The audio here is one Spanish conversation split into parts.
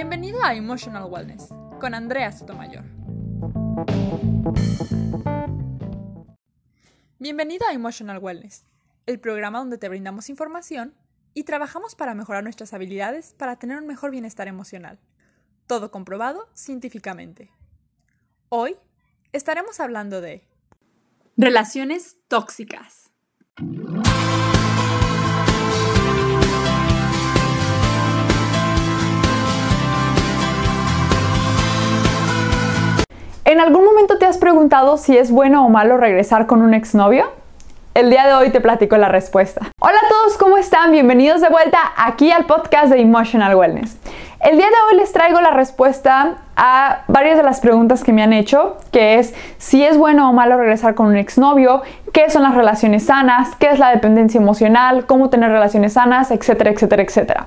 Bienvenido a Emotional Wellness con Andrea Sotomayor. Bienvenido a Emotional Wellness, el programa donde te brindamos información y trabajamos para mejorar nuestras habilidades para tener un mejor bienestar emocional. Todo comprobado científicamente. Hoy estaremos hablando de relaciones tóxicas. ¿En algún momento te has preguntado si es bueno o malo regresar con un exnovio? El día de hoy te platico la respuesta. Hola a todos, ¿cómo están? Bienvenidos de vuelta aquí al podcast de Emotional Wellness. El día de hoy les traigo la respuesta a varias de las preguntas que me han hecho, que es si es bueno o malo regresar con un exnovio, qué son las relaciones sanas, qué es la dependencia emocional, cómo tener relaciones sanas, etcétera, etcétera, etcétera.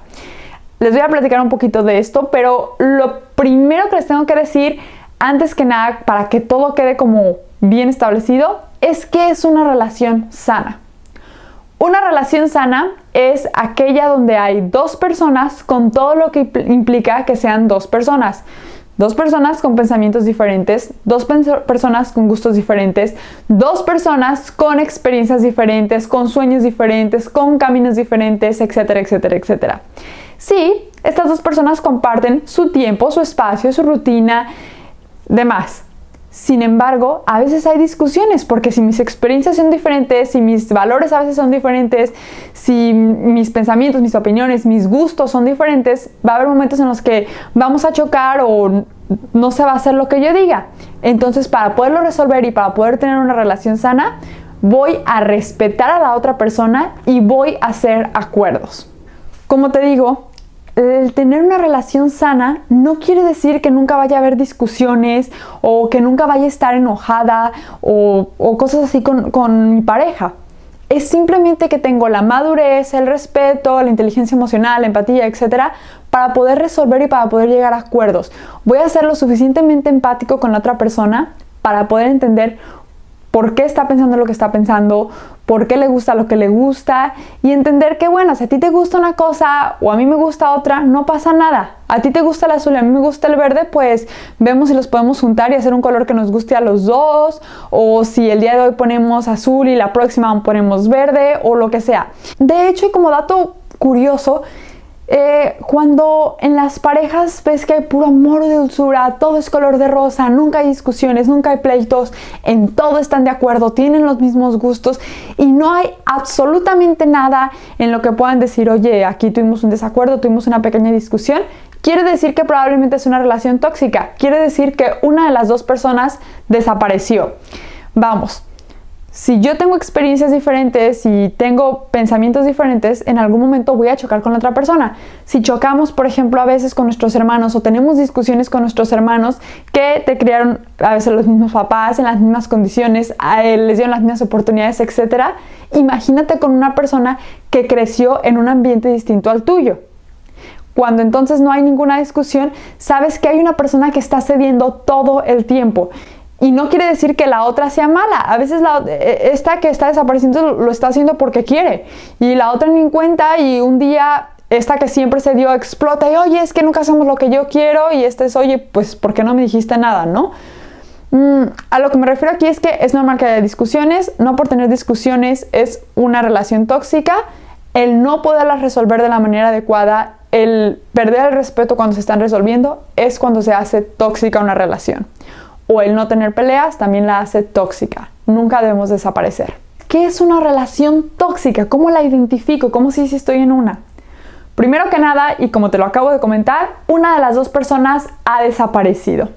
Les voy a platicar un poquito de esto, pero lo primero que les tengo que decir antes que nada, para que todo quede como bien establecido, es que es una relación sana. Una relación sana es aquella donde hay dos personas con todo lo que implica que sean dos personas. Dos personas con pensamientos diferentes, dos personas con gustos diferentes, dos personas con experiencias diferentes, con sueños diferentes, con caminos diferentes, etcétera, etcétera, etcétera. Sí, estas dos personas comparten su tiempo, su espacio, su rutina, demás. Sin embargo, a veces hay discusiones porque si mis experiencias son diferentes, si mis valores a veces son diferentes, si mis pensamientos, mis opiniones, mis gustos son diferentes, va a haber momentos en los que vamos a chocar o no se va a hacer lo que yo diga. Entonces, para poderlo resolver y para poder tener una relación sana, voy a respetar a la otra persona y voy a hacer acuerdos. Como te digo, el tener una relación sana no quiere decir que nunca vaya a haber discusiones o que nunca vaya a estar enojada o, cosas así con, con, mi pareja. Es simplemente que tengo la madurez, el respeto, la inteligencia emocional, la empatía, etcétera, para poder resolver y para poder llegar a acuerdos. Voy a ser lo suficientemente empático con la otra persona para poder entender por qué está pensando lo que está pensando, por qué le gusta lo que le gusta y entender que, bueno, si a ti te gusta una cosa o a mí me gusta otra, no pasa nada. A ti te gusta el azul y a mí me gusta el verde, pues vemos si los podemos juntar y hacer un color que nos guste a los dos, o si el día de hoy ponemos azul y la próxima ponemos verde o lo que sea. De hecho, y como dato curioso, eh, cuando en las parejas ves que hay puro amor de dulzura, todo es color de rosa, nunca hay discusiones, nunca hay pleitos, en todo están de acuerdo, tienen los mismos gustos y no hay absolutamente nada en lo que puedan decir, oye, aquí tuvimos un desacuerdo, tuvimos una pequeña discusión, quiere decir que probablemente es una relación tóxica, quiere decir que una de las dos personas desapareció. Vamos, si yo tengo experiencias diferentes y tengo pensamientos diferentes, en algún momento voy a chocar con la otra persona. Si chocamos, por ejemplo, a veces con nuestros hermanos o tenemos discusiones con nuestros hermanos que te criaron a veces los mismos papás, en las mismas condiciones, les dieron las mismas oportunidades, etc. Imagínate con una persona que creció en un ambiente distinto al tuyo. Cuando entonces no hay ninguna discusión, sabes que hay una persona que está cediendo todo el tiempo y no quiere decir que la otra sea mala. A veces eh, esta que está desapareciendo lo está haciendo porque quiere. Y la otra ni en cuenta y un día esta que siempre se dio explota y oye, es que nunca hacemos lo que yo quiero y este es, oye, pues ¿por qué no me dijiste nada, no? Mm, a lo que me refiero aquí es que es normal que haya discusiones, no por tener discusiones es una relación tóxica, el no poderlas resolver de la manera adecuada, el perder el respeto cuando se están resolviendo, es cuando se hace tóxica una relación o el no tener peleas también la hace tóxica. Nunca debemos desaparecer. ¿Qué es una relación tóxica? ¿Cómo la identifico? ¿Cómo si estoy en una? Primero que nada, y como te lo acabo de comentar, una de las dos personas ha desaparecido.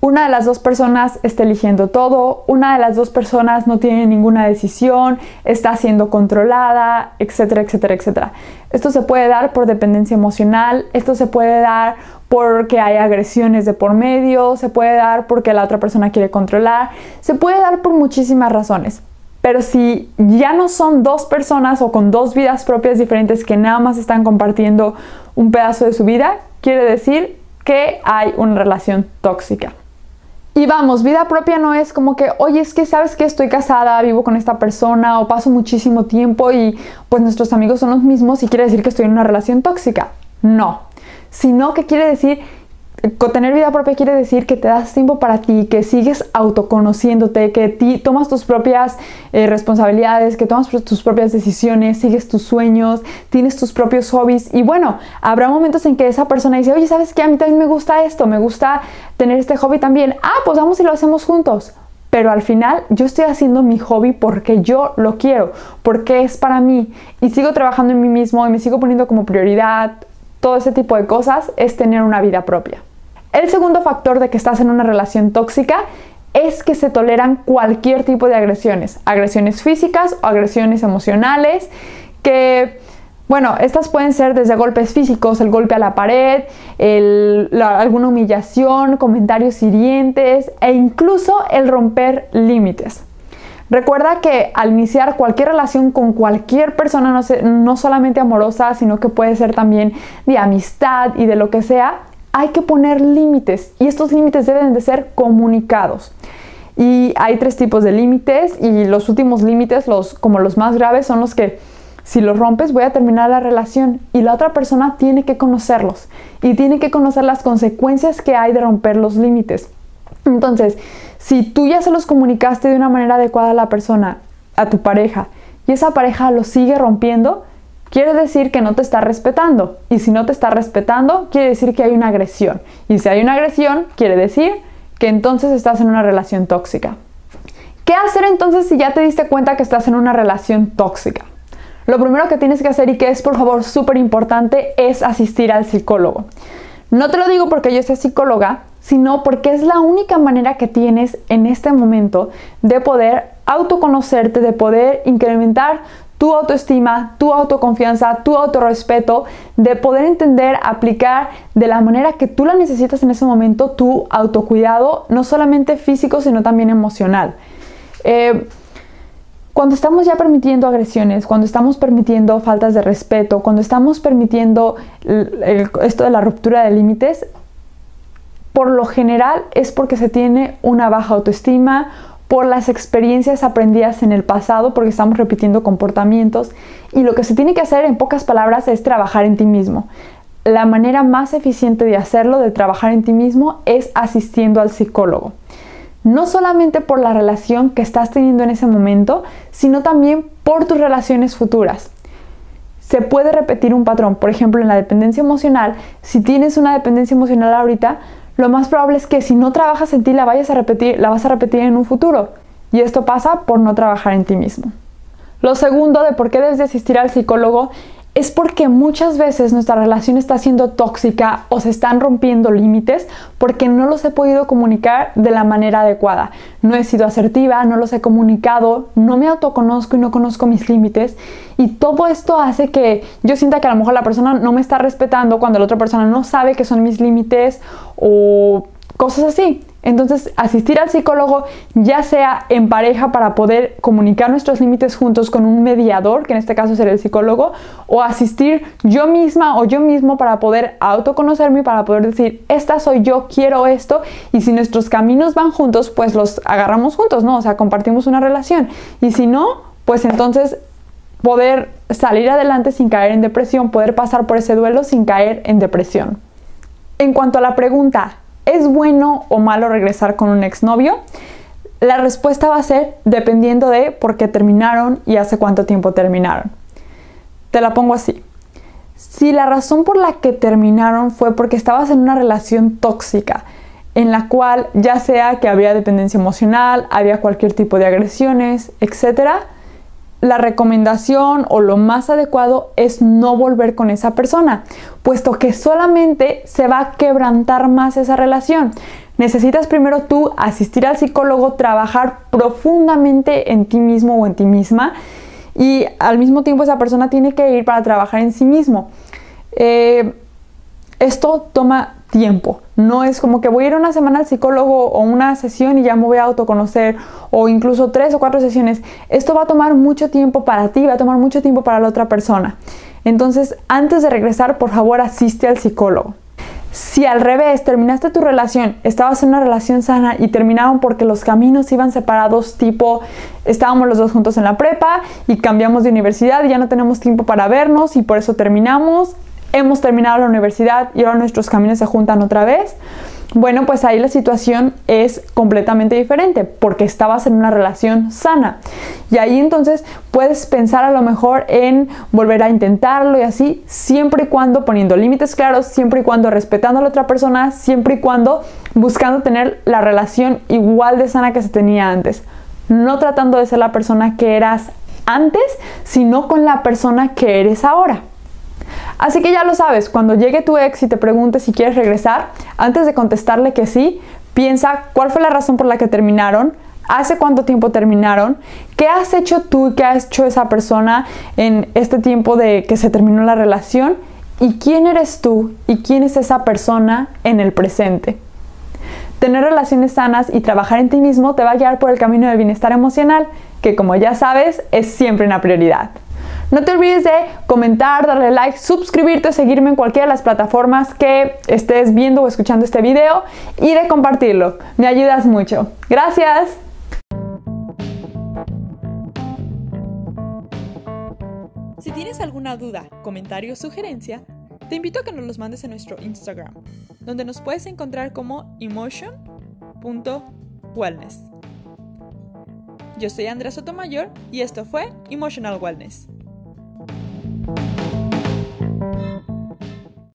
Una de las dos personas está eligiendo todo, una de las dos personas no tiene ninguna decisión, está siendo controlada, etcétera, etcétera, etcétera. Esto se puede dar por dependencia emocional, esto se puede dar porque hay agresiones de por medio, se puede dar porque la otra persona quiere controlar, se puede dar por muchísimas razones. Pero si ya no son dos personas o con dos vidas propias diferentes que nada más están compartiendo un pedazo de su vida, quiere decir que hay una relación tóxica. Y vamos, vida propia no es como que, oye, es que sabes que estoy casada, vivo con esta persona o paso muchísimo tiempo y pues nuestros amigos son los mismos y quiere decir que estoy en una relación tóxica. No, sino que quiere decir tener vida propia quiere decir que te das tiempo para ti, que sigues autoconociéndote, que ti, tomas tus propias eh, responsabilidades, que tomas tus propias decisiones, sigues tus sueños, tienes tus propios hobbies. Y bueno, habrá momentos en que esa persona dice, oye, ¿sabes qué? A mí también me gusta esto, me gusta tener este hobby también. Ah, pues vamos y lo hacemos juntos. Pero al final yo estoy haciendo mi hobby porque yo lo quiero, porque es para mí. Y sigo trabajando en mí mismo y me sigo poniendo como prioridad todo ese tipo de cosas, es tener una vida propia. El segundo factor de que estás en una relación tóxica es que se toleran cualquier tipo de agresiones, agresiones físicas o agresiones emocionales, que, bueno, estas pueden ser desde golpes físicos, el golpe a la pared, alguna humillación, comentarios hirientes e incluso el romper límites. Recuerda que al iniciar cualquier relación con cualquier persona, no, solamente amorosa, sino que puede ser también de amistad y de lo que sea, hay que poner límites y estos límites deben de ser comunicados. Y hay tres tipos de límites y los últimos límites, como los más graves, son los que si los rompes voy a terminar la relación y la otra persona tiene que conocerlos y tiene que conocer las consecuencias que hay de romper los límites. Entonces, si tú ya se los comunicaste de una manera adecuada a la persona, a tu pareja, y esa pareja lo sigue rompiendo, quiere decir que no te está respetando. Y si no te está respetando, quiere decir que hay una agresión. Y si hay una agresión, quiere decir que entonces estás en una relación tóxica. ¿Qué hacer entonces si ya te diste cuenta que estás en una relación tóxica? Lo primero que tienes que hacer y que es por favor súper importante es asistir al psicólogo. No te lo digo porque yo sea psicóloga, sino porque es la única manera que tienes en este momento de poder autoconocerte, de poder incrementar tu autoestima, tu autoconfianza, tu autorrespeto, de poder entender, aplicar de la manera que tú la necesitas en ese momento tu autocuidado, no solamente físico, sino también emocional. Eh, cuando estamos ya permitiendo agresiones, cuando estamos permitiendo faltas de respeto, cuando estamos permitiendo esto de la ruptura de límites, por lo general es porque se tiene una baja autoestima, por las experiencias aprendidas en el pasado, porque estamos repitiendo comportamientos. Y lo que se tiene que hacer en pocas palabras es trabajar en ti mismo. La manera más eficiente de hacerlo, de trabajar en ti mismo, es asistiendo al psicólogo. No solamente por la relación que estás teniendo en ese momento, sino también por tus relaciones futuras se puede repetir un patrón. Por ejemplo, en la dependencia emocional, si tienes una dependencia emocional ahorita, lo más probable es que si no trabajas en ti la vayas a repetir, la vas a repetir en un futuro. Y esto pasa por no trabajar en ti mismo. Lo segundo de por qué debes de asistir al psicólogo es porque muchas veces nuestra relación está siendo tóxica o se están rompiendo límites porque no los he podido comunicar de la manera adecuada. No he sido asertiva, no los he comunicado, no me autoconozco y no conozco mis límites y todo esto hace que yo sienta que a lo mejor la persona no me está respetando cuando la otra persona no sabe que son mis límites o cosas así. Entonces, asistir al psicólogo, ya sea en pareja para poder comunicar nuestros límites juntos con un mediador, que en este caso sería el psicólogo, o asistir yo misma o yo mismo para poder autoconocerme y para poder decir, esta soy yo, quiero esto, y si nuestros caminos van juntos, pues los agarramos juntos, ¿no? O sea, compartimos una relación. Y si no, pues entonces poder salir adelante sin caer en depresión, poder pasar por ese duelo sin caer en depresión. En cuanto a la pregunta, ¿Es bueno o malo regresar con un exnovio? La respuesta va a ser dependiendo de por qué terminaron y hace cuánto tiempo terminaron. Te la pongo así. Si la razón por la que terminaron fue porque estabas en una relación tóxica, en la cual ya sea que había dependencia emocional, había cualquier tipo de agresiones, etcétera, la recomendación o lo más adecuado es no volver con esa persona, puesto que solamente se va a quebrantar más esa relación. Necesitas primero tú asistir al psicólogo, trabajar profundamente en ti mismo o en ti misma y al mismo tiempo esa persona tiene que ir para trabajar en sí mismo. Eh, esto toma tiempo. No es como que voy a ir una semana al psicólogo o una sesión y ya me voy a autoconocer o incluso tres o cuatro sesiones. Esto va a tomar mucho tiempo para ti, va a tomar mucho tiempo para la otra persona. Entonces, antes de regresar, por favor, asiste al psicólogo. Si al revés terminaste tu relación, estabas en una relación sana y terminaron porque los caminos iban separados, tipo estábamos los dos juntos en la prepa y cambiamos de universidad y ya no tenemos tiempo para vernos y por eso terminamos, hemos terminado la universidad y ahora nuestros caminos se juntan otra vez, bueno, pues ahí la situación es completamente diferente porque estabas en una relación sana. Y ahí entonces puedes pensar a lo mejor en volver a intentarlo y así, siempre y cuando poniendo límites claros, siempre y cuando respetando a la otra persona, siempre y cuando buscando tener la relación igual de sana que se tenía antes. No tratando de ser la persona que eras antes, sino con la persona que eres ahora. Así que ya lo sabes, cuando llegue tu ex y te pregunte si quieres regresar, antes de contestarle que sí, piensa cuál fue la razón por la que terminaron, hace cuánto tiempo terminaron, qué has hecho tú y qué ha hecho esa persona en este tiempo de que se terminó la relación y quién eres tú y quién es esa persona en el presente. Tener relaciones sanas y trabajar en ti mismo te va a guiar por el camino del bienestar emocional, que como ya sabes es siempre una prioridad. No te olvides de comentar, darle like, suscribirte, seguirme en cualquiera de las plataformas que estés viendo o escuchando este video y de compartirlo. Me ayudas mucho. Gracias. Si tienes alguna duda, comentario o sugerencia, te invito a que nos los mandes en nuestro Instagram, donde nos puedes encontrar como emotion.wellness. Yo soy Andrea Sotomayor y esto fue Emotional Wellness.